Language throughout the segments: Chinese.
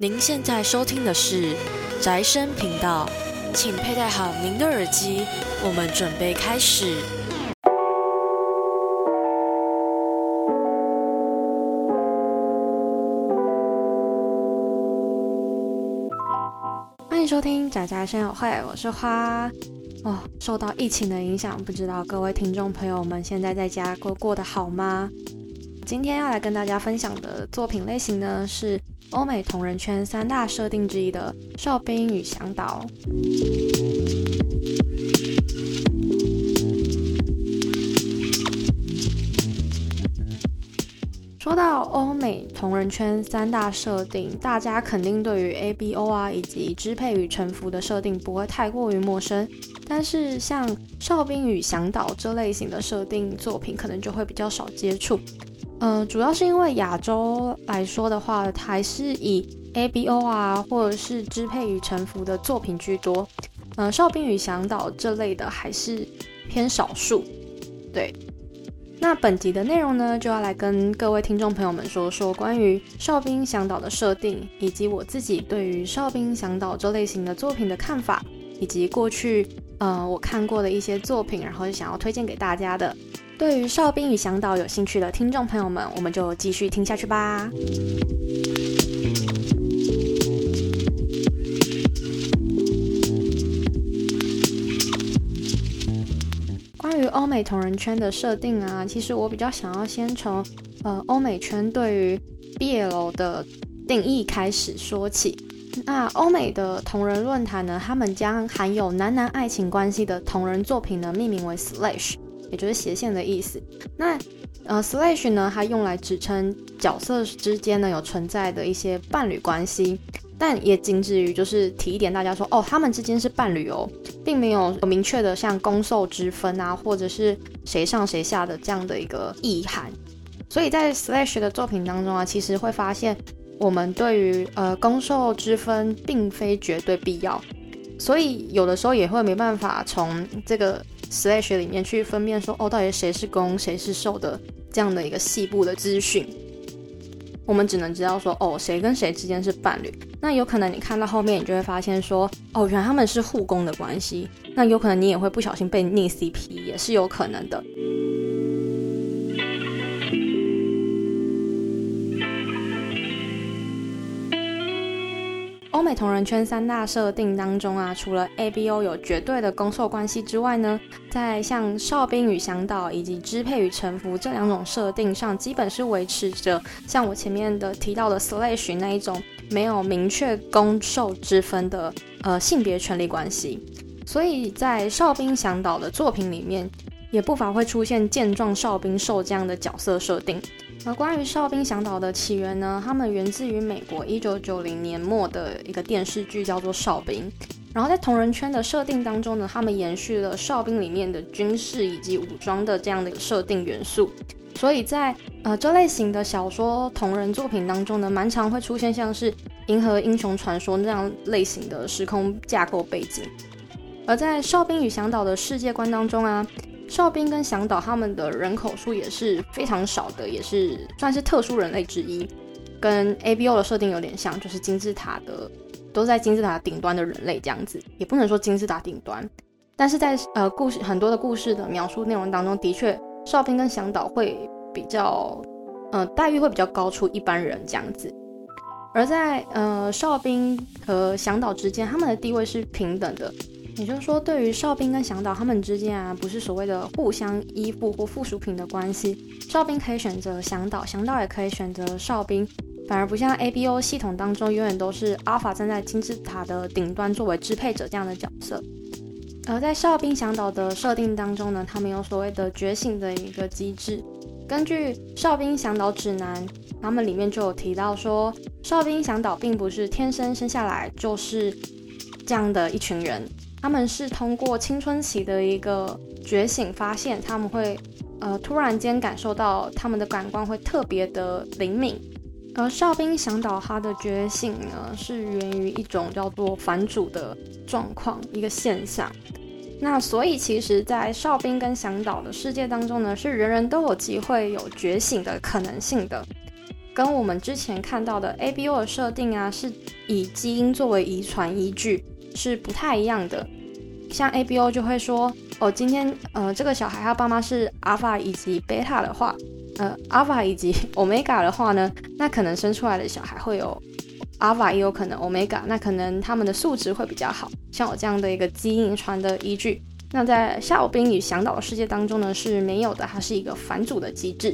您现在收听的是宅生频道，请佩戴好您的耳机，我们准备开始。欢迎收听宅宅生友会，我是花。哦，受到疫情的影响，不知道各位听众朋友们现在在家过过得好吗？今天要来跟大家分享的作品类型呢，是欧美同人圈三大设定之一的《哨兵与向导》。说到欧美同人圈三大设定，大家肯定对于 ABO 啊以及支配与臣服的设定不会太过于陌生，但是像《哨兵与向导》这类型的设定作品，可能就会比较少接触。呃，主要是因为亚洲来说的话，还是以 ABO 啊，或者是支配与臣服的作品居多。呃，哨兵与向导这类的还是偏少数。对，那本集的内容呢，就要来跟各位听众朋友们说说关于哨兵向导的设定，以及我自己对于哨兵向导这类型的作品的看法，以及过去呃我看过的一些作品，然后想要推荐给大家的。对于哨兵与向导有兴趣的听众朋友们，我们就继续听下去吧。关于欧美同人圈的设定啊，其实我比较想要先从呃欧美圈对于 BL 的定义开始说起。那欧美的同人论坛呢，他们将含有男男爱情关系的同人作品呢命名为 Slash。也就是斜线的意思。那呃，slash 呢，它用来指称角色之间呢有存在的一些伴侣关系，但也仅止于就是提一点，大家说哦，他们之间是伴侣哦，并没有明确的像攻受之分啊，或者是谁上谁下的这样的一个意涵。所以在 slash 的作品当中啊，其实会发现我们对于呃攻受之分并非绝对必要，所以有的时候也会没办法从这个。Slash 里面去分辨说哦，到底谁是攻谁是受的这样的一个细部的资讯，我们只能知道说哦，谁跟谁之间是伴侣。那有可能你看到后面，你就会发现说哦，原来他们是互攻的关系。那有可能你也会不小心被逆 CP，也是有可能的。欧美同人圈三大设定当中啊，除了 ABO 有绝对的攻受关系之外呢，在像哨兵与向导以及支配与臣服这两种设定上，基本是维持着像我前面的提到的 Slash 那一种没有明确攻受之分的呃性别权利关系。所以在哨兵向导的作品里面，也不乏会出现健壮哨兵受这样的角色设定。而关于哨兵向导的起源呢，他们源自于美国一九九零年末的一个电视剧，叫做《哨兵》。然后在同人圈的设定当中呢，他们延续了哨兵里面的军事以及武装的这样的一个设定元素。所以在呃这类型的小说同人作品当中呢，蛮常会出现像是《银河英雄传说》那样类型的时空架构背景。而在哨兵与响导的世界观当中啊。哨兵跟响导他们的人口数也是非常少的，也是算是特殊人类之一，跟 ABO 的设定有点像，就是金字塔的都在金字塔顶端的人类这样子，也不能说金字塔顶端，但是在呃故事很多的故事的描述内容当中，的确哨兵跟响导会比较呃待遇会比较高出一般人这样子，而在呃哨兵和响导之间，他们的地位是平等的。也就是说，对于哨兵跟向导他们之间啊，不是所谓的互相依附或附属品的关系。哨兵可以选择向导，向导也可以选择哨兵，反而不像 ABO 系统当中永远都是阿尔法站在金字塔的顶端作为支配者这样的角色。而在哨兵向导的设定当中呢，他们有所谓的觉醒的一个机制。根据《哨兵向导指南》，他们里面就有提到说，哨兵向导并不是天生生下来就是这样的一群人。他们是通过青春期的一个觉醒，发现他们会，呃，突然间感受到他们的感官会特别的灵敏。而哨兵向导他的觉醒呢，是源于一种叫做反主的状况，一个现象。那所以其实，在哨兵跟响导的世界当中呢，是人人都有机会有觉醒的可能性的。跟我们之前看到的 ABO 的设定啊，是以基因作为遗传依据，是不太一样的。像 ABO 就会说，哦，今天呃这个小孩他爸妈是 Alpha 以及 Beta 的话，呃 Alpha 以及 Omega 的话呢，那可能生出来的小孩会有 Alpha 也有可能 Omega，那可能他们的素质会比较好，像我这样的一个基因遗传的依据。那在夏侯冰与响导的世界当中呢是没有的，它是一个反祖的机制。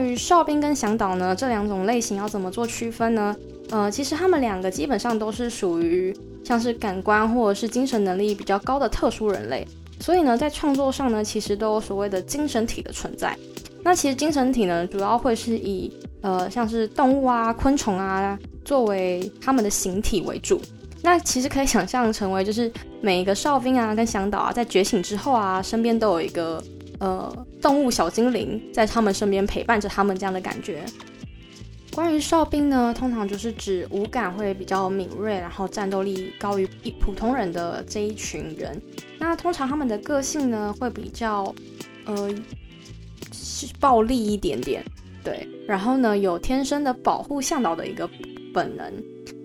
关于哨兵跟响导呢这两种类型要怎么做区分呢？呃，其实他们两个基本上都是属于像是感官或者是精神能力比较高的特殊人类，所以呢在创作上呢其实都有所谓的精神体的存在。那其实精神体呢主要会是以呃像是动物啊、昆虫啊。作为他们的形体为主，那其实可以想象成为就是每一个哨兵啊跟响导啊在觉醒之后啊，身边都有一个呃动物小精灵在他们身边陪伴着他们这样的感觉。关于哨兵呢，通常就是指五感会比较敏锐，然后战斗力高于一普通人的这一群人。那通常他们的个性呢会比较呃暴力一点点，对，然后呢有天生的保护向导的一个。本能。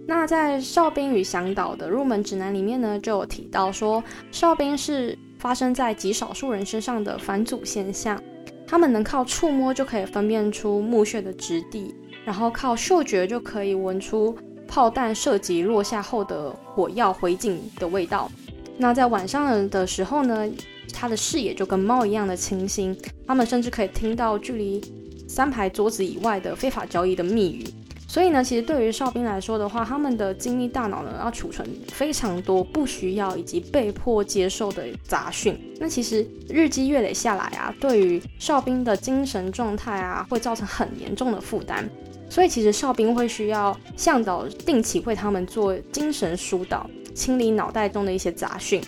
那在哨兵与向导的入门指南里面呢，就有提到说，哨兵是发生在极少数人身上的反祖现象。他们能靠触摸就可以分辨出墓穴的质地，然后靠嗅觉就可以闻出炮弹射击落下后的火药灰烬的味道。那在晚上的时候呢，他的视野就跟猫一样的清新。他们甚至可以听到距离三排桌子以外的非法交易的密语。所以呢，其实对于哨兵来说的话，他们的精密大脑呢要储存非常多不需要以及被迫接受的杂讯。那其实日积月累下来啊，对于哨兵的精神状态啊，会造成很严重的负担。所以其实哨兵会需要向导定期为他们做精神疏导，清理脑袋中的一些杂讯。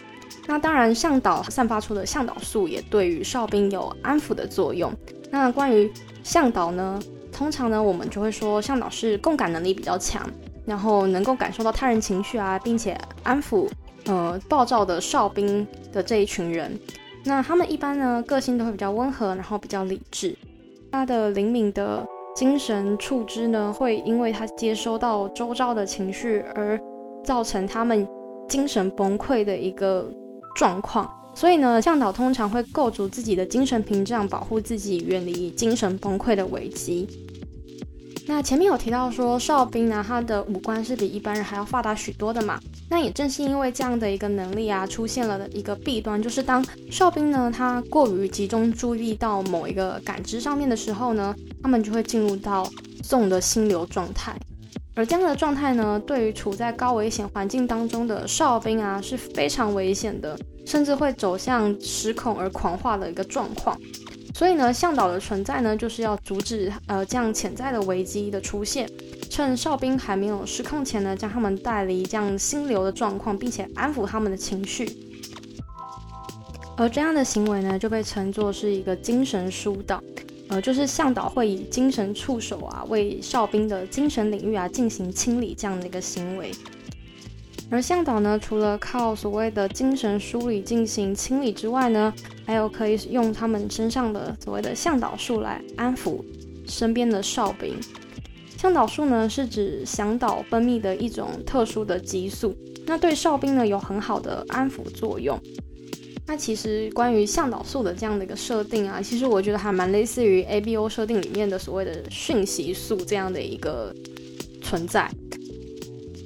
那当然，向导散发出的向导素也对于哨兵有安抚的作用。那关于向导呢？通常呢，我们就会说向导是共感能力比较强，然后能够感受到他人情绪啊，并且安抚呃暴躁的哨兵的这一群人。那他们一般呢个性都会比较温和，然后比较理智。他的灵敏的精神触知呢，会因为他接收到周遭的情绪而造成他们精神崩溃的一个状况。所以呢，向导通常会构筑自己的精神屏障，保护自己远离精神崩溃的危机。那前面有提到说，哨兵呢，他的五官是比一般人还要发达许多的嘛。那也正是因为这样的一个能力啊，出现了的一个弊端，就是当哨兵呢，他过于集中注意到某一个感知上面的时候呢，他们就会进入到纵的心流状态。而这样的状态呢，对于处在高危险环境当中的哨兵啊，是非常危险的，甚至会走向失控而狂化的一个状况。所以呢，向导的存在呢，就是要阻止呃这样潜在的危机的出现，趁哨兵还没有失控前呢，将他们带离这样心流的状况，并且安抚他们的情绪。而这样的行为呢，就被称作是一个精神疏导，呃，就是向导会以精神触手啊，为哨兵的精神领域啊进行清理这样的一个行为。而向导呢，除了靠所谓的精神梳理进行清理之外呢，还有可以用他们身上的所谓的向导术来安抚身边的哨兵。向导术呢，是指向导分泌的一种特殊的激素，那对哨兵呢有很好的安抚作用。那其实关于向导素的这样的一个设定啊，其实我觉得还蛮类似于 ABO 设定里面的所谓的讯息素这样的一个存在。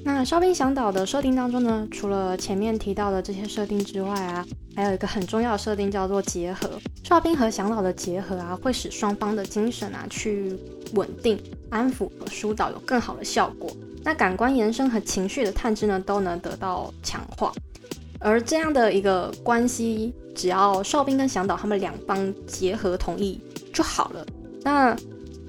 那哨兵向导的设定当中呢，除了前面提到的这些设定之外啊，还有一个很重要的设定叫做结合。哨兵和响导的结合啊，会使双方的精神啊去稳定、安抚和疏导有更好的效果。那感官延伸和情绪的探知呢，都能得到强化。而这样的一个关系，只要哨兵跟响导他们两方结合同意就好了。那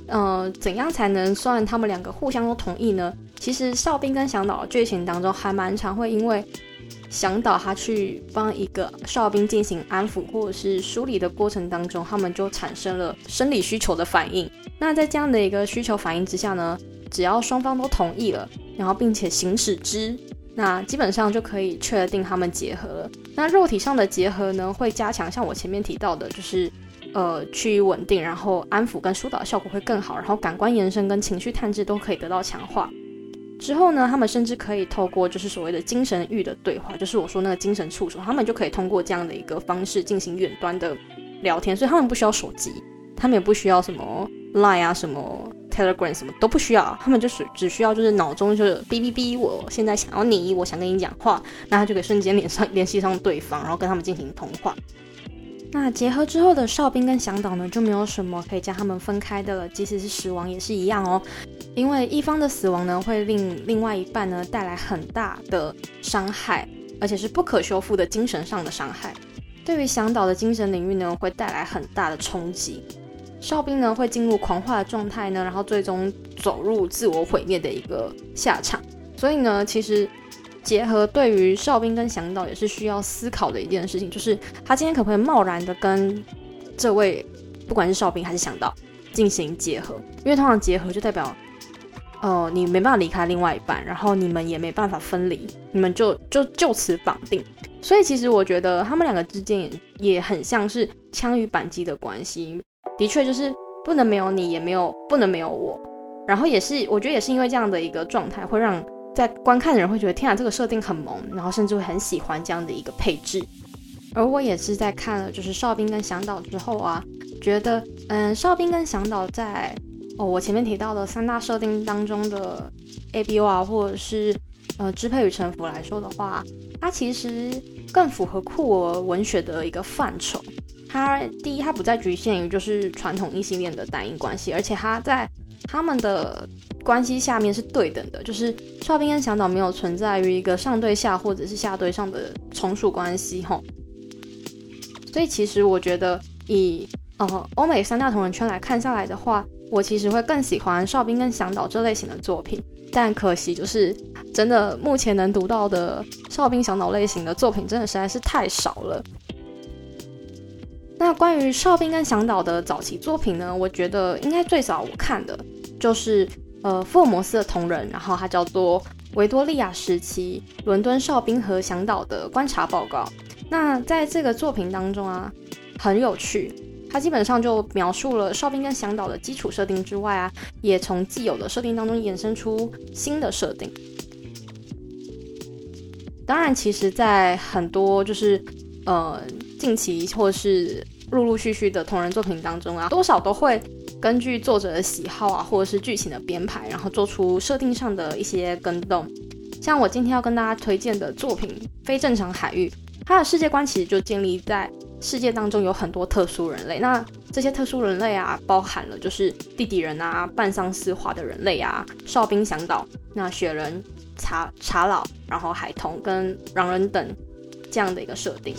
呃，怎样才能算他们两个互相都同意呢？其实哨兵跟向导的剧情当中还蛮常会因为向导他去帮一个哨兵进行安抚或者是梳理的过程当中，他们就产生了生理需求的反应。那在这样的一个需求反应之下呢，只要双方都同意了，然后并且行使之，那基本上就可以确定他们结合了。那肉体上的结合呢，会加强像我前面提到的，就是呃趋于稳定，然后安抚跟疏导效果会更好，然后感官延伸跟情绪探知都可以得到强化。之后呢，他们甚至可以透过就是所谓的精神域的对话，就是我说那个精神触手，他们就可以通过这样的一个方式进行远端的聊天，所以他们不需要手机，他们也不需要什么 Line 啊、什么 Telegram 什么都不需要，他们就是只需要就是脑中就是哔哔哔，我现在想要你，我想跟你讲话，那他就可以瞬间连上联系上对方，然后跟他们进行通话。那结合之后的哨兵跟响导呢，就没有什么可以将他们分开的了，即使是死亡也是一样哦。因为一方的死亡呢，会令另外一半呢带来很大的伤害，而且是不可修复的精神上的伤害。对于响导的精神领域呢，会带来很大的冲击。哨兵呢会进入狂化的状态呢，然后最终走入自我毁灭的一个下场。所以呢，其实。结合对于哨兵跟向导也是需要思考的一件事情，就是他今天可不可以贸然的跟这位不管是哨兵还是向导进行结合？因为通常结合就代表，呃，你没办法离开另外一半，然后你们也没办法分离，你们就就就此绑定。所以其实我觉得他们两个之间也也很像是枪与扳机的关系，的确就是不能没有你，也没有不能没有我。然后也是我觉得也是因为这样的一个状态会让。在观看的人会觉得天啊，这个设定很萌，然后甚至会很喜欢这样的一个配置。而我也是在看了就是哨兵跟响导之后啊，觉得嗯，哨兵跟响导在哦我前面提到的三大设定当中的 A B O 啊，或者是呃支配与臣服来说的话，它其实更符合酷儿文学的一个范畴。它第一，它不再局限于就是传统异性恋的单一关系，而且它在他们的关系下面是对等的，就是哨兵跟向导没有存在于一个上对下或者是下对上的从属关系吼。所以其实我觉得以呃欧美三大同人圈来看下来的话，我其实会更喜欢哨兵跟向导这类型的作品。但可惜就是真的目前能读到的哨兵向导类型的作品真的实在是太少了。那关于哨兵跟向导的早期作品呢，我觉得应该最早我看的。就是呃福尔摩斯的同人，然后它叫做维多利亚时期伦敦哨兵和向导的观察报告。那在这个作品当中啊，很有趣，它基本上就描述了哨兵跟向导的基础设定之外啊，也从既有的设定当中衍生出新的设定。当然，其实，在很多就是呃近期或是陆陆续续的同人作品当中啊，多少都会。根据作者的喜好啊，或者是剧情的编排，然后做出设定上的一些更动。像我今天要跟大家推荐的作品《非正常海域》，它的世界观其实就建立在世界当中有很多特殊人类。那这些特殊人类啊，包含了就是地底人啊、半丧尸化的人类啊、哨兵响导、那雪人、茶茶老，然后海童跟狼人等这样的一个设定。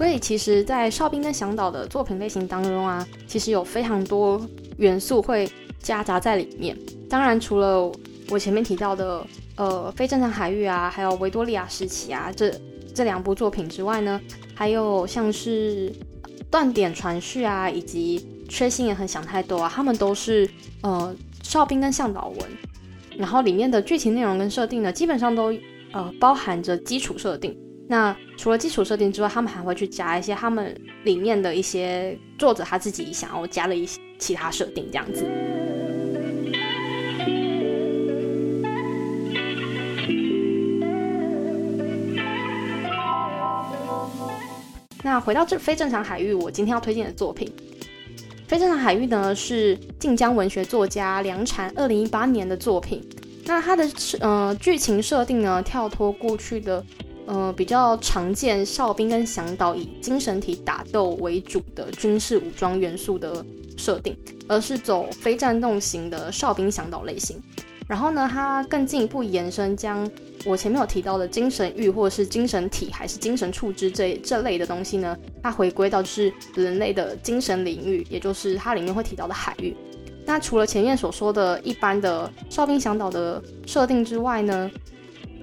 所以其实，在哨兵跟向导的作品类型当中啊，其实有非常多元素会夹杂在里面。当然，除了我前面提到的呃非正常海域啊，还有维多利亚时期啊这这两部作品之外呢，还有像是断点传续啊，以及缺心也很想太多啊，他们都是呃哨兵跟向导文，然后里面的剧情内容跟设定呢，基本上都呃包含着基础设定。那除了基础设定之外，他们还会去加一些他们里面的一些作者他自己想要加的一些其他设定，这样子。那回到这非正常海域，我今天要推荐的作品《非正常海域》呢，是晋江文学作家梁禅二零一八年的作品。那它的呃剧情设定呢，跳脱过去的。呃，比较常见哨兵跟响导以精神体打斗为主的军事武装元素的设定，而是走非战斗型的哨兵响导类型。然后呢，它更进一步延伸，将我前面有提到的精神域或者是精神体还是精神处置这这类的东西呢，它回归到就是人类的精神领域，也就是它里面会提到的海域。那除了前面所说的一般的哨兵响导的设定之外呢，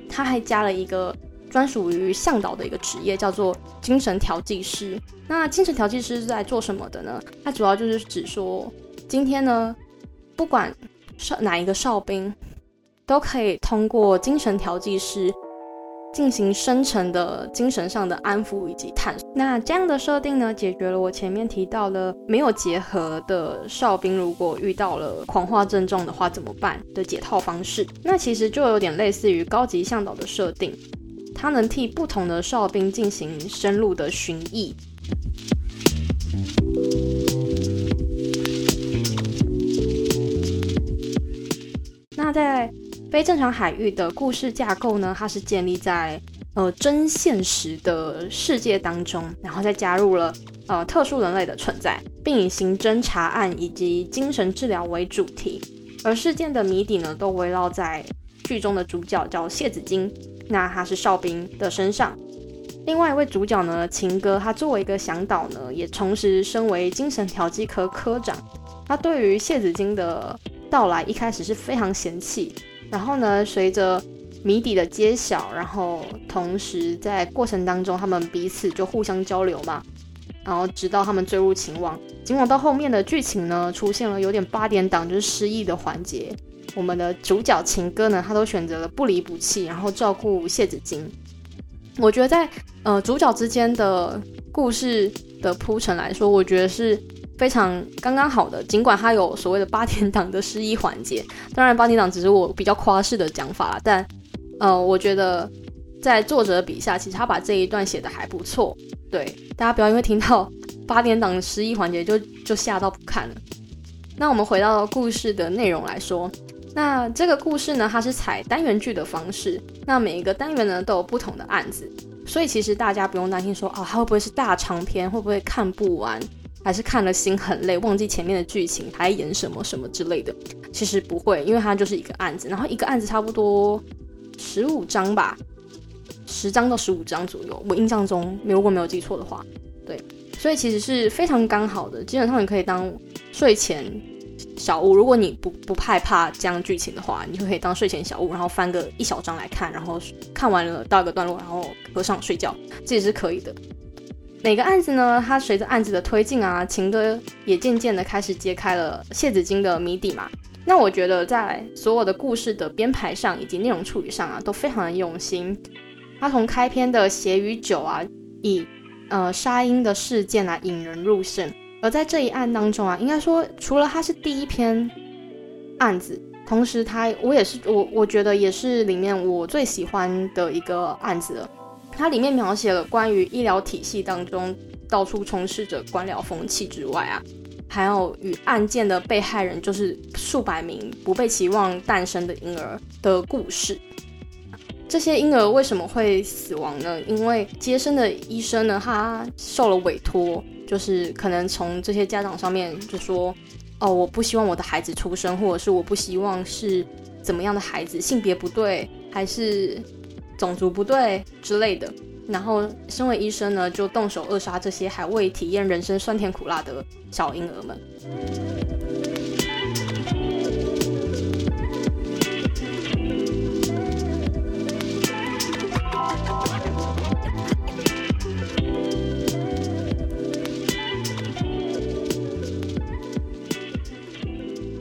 它还加了一个。专属于向导的一个职业，叫做精神调剂师。那精神调剂师是在做什么的呢？它主要就是指说，今天呢，不管少哪一个哨兵，都可以通过精神调剂师。进行深层的精神上的安抚以及探索。那这样的设定呢，解决了我前面提到的没有结合的哨兵，如果遇到了狂化症状的话怎么办的解套方式。那其实就有点类似于高级向导的设定，它能替不同的哨兵进行深入的寻绎。那在非正常海域的故事架构呢，它是建立在呃真现实的世界当中，然后再加入了呃特殊人类的存在，并以刑侦查案以及精神治疗为主题，而事件的谜底呢都围绕在剧中的主角叫谢子金，那他是哨兵的身上。另外一位主角呢，秦哥，他作为一个向导呢，也同时身为精神调剂科科长，他对于谢子金的到来一开始是非常嫌弃。然后呢，随着谜底的揭晓，然后同时在过程当中，他们彼此就互相交流嘛，然后直到他们坠入情网。尽管到后面的剧情呢，出现了有点八点档就是失忆的环节，我们的主角情歌呢，他都选择了不离不弃，然后照顾谢子金。我觉得在呃主角之间的故事的铺陈来说，我觉得是。非常刚刚好的，尽管它有所谓的八点档的失忆环节，当然八点档只是我比较夸饰的讲法但呃，我觉得在作者笔下，其实他把这一段写的还不错。对，大家不要因为听到八点档失忆环节就就吓到不看了。那我们回到故事的内容来说，那这个故事呢，它是采单元剧的方式，那每一个单元呢都有不同的案子，所以其实大家不用担心说啊，它会不会是大长篇，会不会看不完。还是看了心很累，忘记前面的剧情，还演什么什么之类的。其实不会，因为它就是一个案子，然后一个案子差不多十五章吧，十章到十五章左右。我印象中，如果没有记错的话，对，所以其实是非常刚好的。基本上你可以当睡前小屋，如果你不不害怕这样剧情的话，你就可以当睡前小屋，然后翻个一小章来看，然后看完了到一个段落，然后合上睡觉，这也是可以的。每个案子呢，它随着案子的推进啊，秦哥也渐渐的开始揭开了谢子金的谜底嘛。那我觉得在所有的故事的编排上以及内容处理上啊，都非常的用心。他从开篇的血与酒啊，以呃杀婴的事件来引人入胜。而在这一案当中啊，应该说除了他是第一篇案子，同时他我也是我我觉得也是里面我最喜欢的一个案子了。它里面描写了关于医疗体系当中到处充斥着官僚风气之外啊，还有与案件的被害人就是数百名不被期望诞生的婴儿的故事。这些婴儿为什么会死亡呢？因为接生的医生呢，他受了委托，就是可能从这些家长上面就说，哦，我不希望我的孩子出生，或者是我不希望是怎么样的孩子，性别不对，还是。种族不对之类的，然后身为医生呢，就动手扼杀这些还未体验人生酸甜苦辣的小婴儿们。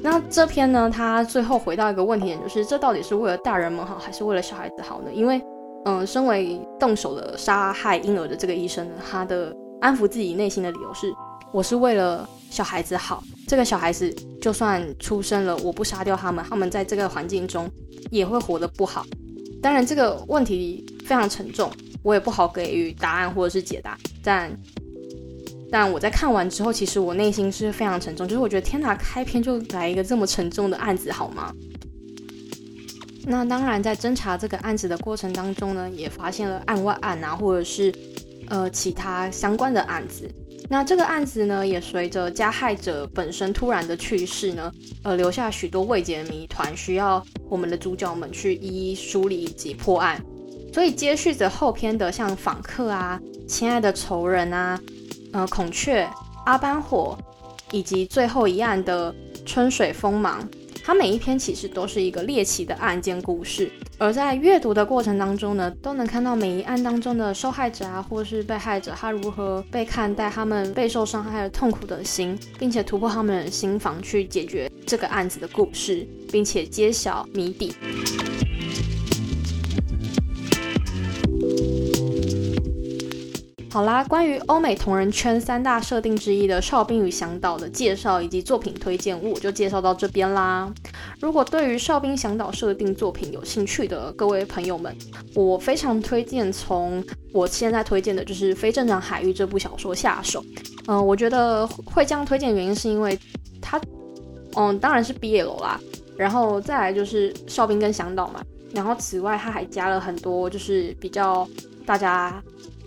那这篇呢？他最后回到一个问题点，就是这到底是为了大人们好，还是为了小孩子好呢？因为，嗯，身为动手的杀害婴儿的这个医生呢，他的安抚自己内心的理由是：我是为了小孩子好。这个小孩子就算出生了，我不杀掉他们，他们在这个环境中也会活得不好。当然，这个问题非常沉重，我也不好给予答案或者是解答，但。但我在看完之后，其实我内心是非常沉重，就是我觉得天哪，开篇就来一个这么沉重的案子，好吗？那当然，在侦查这个案子的过程当中呢，也发现了案外案啊，或者是呃其他相关的案子。那这个案子呢，也随着加害者本身突然的去世呢，呃，留下许多未解的谜团，需要我们的主角们去一一梳理以及破案。所以接续着后篇的像访客啊、亲爱的仇人啊。呃，孔雀、阿班火，以及最后一案的春水锋芒，它每一篇其实都是一个猎奇的案件故事，而在阅读的过程当中呢，都能看到每一案当中的受害者啊，或是被害者，他如何被看待，他们备受伤害的痛苦的心，并且突破他们的心防去解决这个案子的故事，并且揭晓谜底。好啦，关于欧美同人圈三大设定之一的《哨兵与向导》的介绍以及作品推荐，我就介绍到这边啦。如果对于《哨兵向导》设定作品有兴趣的各位朋友们，我非常推荐从我现在推荐的就是《非正常海域》这部小说下手。嗯，我觉得会这样推荐的原因是因为它，嗯，当然是 BL 啦，然后再来就是哨兵跟向导嘛，然后此外它还加了很多就是比较大家。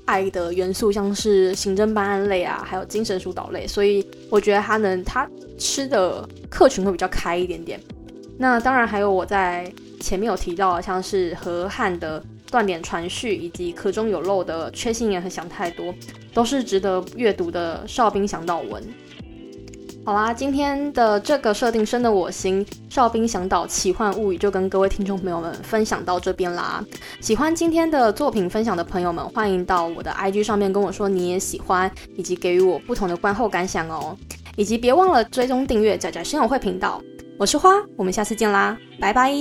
爱的元素像是刑侦办案类啊，还有精神疏导类，所以我觉得他能他吃的客群会比较开一点点。那当然还有我在前面有提到，像是河汉的断点传续，以及壳中有漏的缺心眼和想太多，都是值得阅读的哨兵想到文。好啦，今天的这个设定深得我心，《哨兵向导奇幻物语》就跟各位听众朋友们分享到这边啦。喜欢今天的作品分享的朋友们，欢迎到我的 IG 上面跟我说你也喜欢，以及给予我不同的观后感想哦。以及别忘了追踪订阅仔仔生友会频道。我是花，我们下次见啦，拜拜。